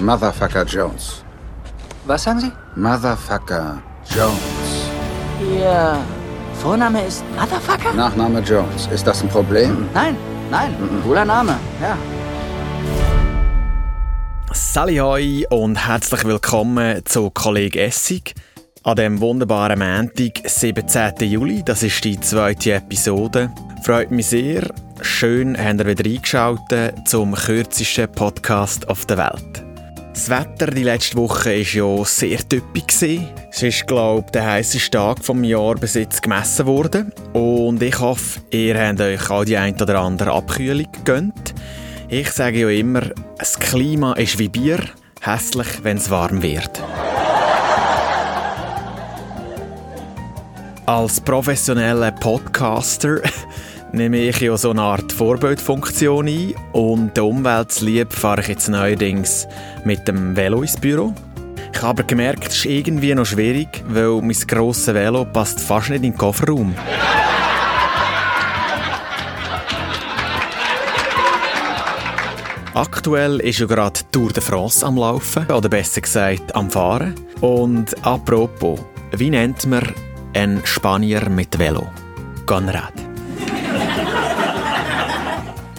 Motherfucker Jones. Was sagen Sie? Motherfucker Jones. Ihr Vorname ist Motherfucker? Nachname Jones. Ist das ein Problem? Nein, nein. Cooler Name, ja. Sally hoi und herzlich willkommen zu Kollege Essig. An dem wunderbaren Montag, 17. Juli, das ist die zweite Episode. Freut mich sehr. Schön, habt ihr wieder eingeschaltet zum kürzesten Podcast auf der Welt. Das Wetter die letzte Woche war ja sehr typisch. Es ist, glaube ich, der heißeste Tag vom Jahr bis jetzt gemessen worden. Und ich hoffe, ihr habt euch auch die ein oder andere Abkühlung gegönnt. Ich sage ja immer, das Klima ist wie Bier, hässlich, wenn es warm wird. Als professioneller Podcaster nehme ich ja so eine Art Vorbildfunktion ein und der Umwelt zuliebe fahre ich jetzt neuerdings mit dem Velo ins Büro. Ich habe aber gemerkt, es ist irgendwie noch schwierig, weil mein grosses Velo passt fast nicht in den Kofferraum. Aktuell ist ja gerade Tour de France am Laufen, oder besser gesagt am Fahren. Und apropos, wie nennt man einen Spanier mit Velo? Conrad.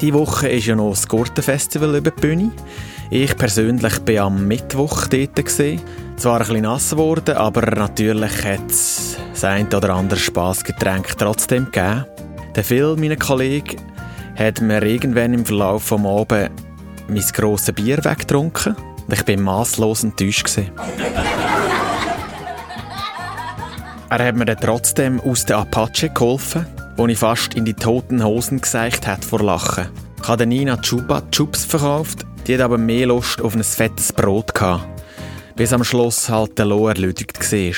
Die Woche ist ja noch das Gurtenfestival über die Bühne. Ich persönlich war am Mittwoch dort. Gewesen. Zwar ein bisschen nass geworden, aber natürlich hat es das ein oder andere Spassgetränk trotzdem gegeben. Der Phil, mein Kollege, hat mir irgendwann im Verlauf des Abends mein grosses Bier weggetrunken. Ich war masslos enttäuscht. er hat mir dann trotzdem aus der Apache geholfen, wo ich fast in die toten Hosen gezeigt hat vor Lachen. Ich habe Nina Chupa Chups verkauft, die hat aber mehr Lust auf ein fettes Brot gehabt. Bis am Schluss halt der Loh erledigt war.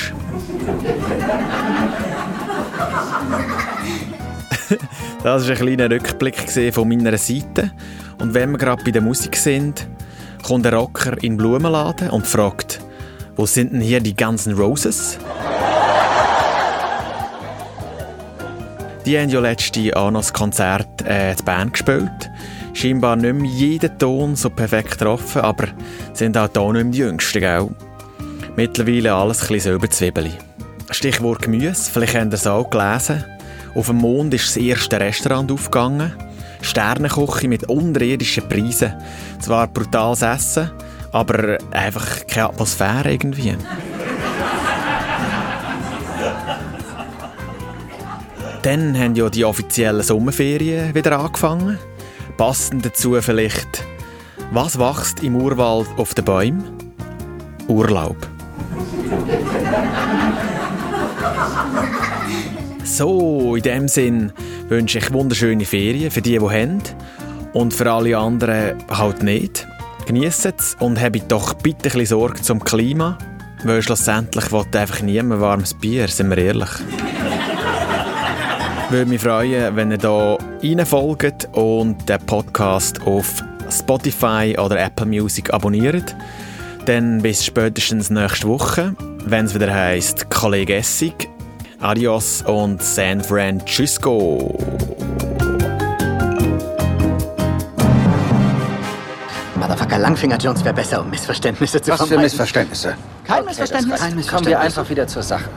das war ein kleiner Rückblick von meiner Seite. Und wenn wir gerade bei der Musik sind, kommt der Rocker in den Blumenladen und fragt, wo sind denn hier die ganzen Roses? Die haben ja letzte auch noch das Konzert äh, die Band gespielt. Scheinbar nicht mehr jeden Ton so perfekt getroffen, aber sind auch hier nicht mehr die Jüngsten, gell? Mittlerweile alles ein bisschen selber Zwiebeli. Stichwort Gemüse, vielleicht habt ihr es auch gelesen. Auf dem Mond ist das erste Restaurant aufgegangen. Sternenküche mit unterirdischen Preisen. Zwar brutales Essen, aber einfach keine Atmosphäre irgendwie. Dann haben ja die offiziellen Sommerferien wieder angefangen. Passend dazu vielleicht, was wächst im Urwald auf den Bäumen? Urlaub. So, in dem Sinn wünsche ich wunderschöne Ferien für die, die haben. Und für alle anderen halt nicht. Genießt es und habt doch bitte ein bisschen Sorge zum Klima, weil schlussendlich will einfach niemand warmes Bier, sind wir ehrlich. Würde mich freuen, wenn ihr hier reinfolgt und den Podcast auf Spotify oder Apple Music abonniert. Dann bis spätestens nächste Woche, wenn es wieder heisst Kollege Essig. Adios und San Francisco. Motherfucker Langfinger Jones wäre besser, um Missverständnisse zu Was für vermeiden. Missverständnisse? Kein Okay, Missverständnis. Kein Kommen wir einfach wieder zur Sache.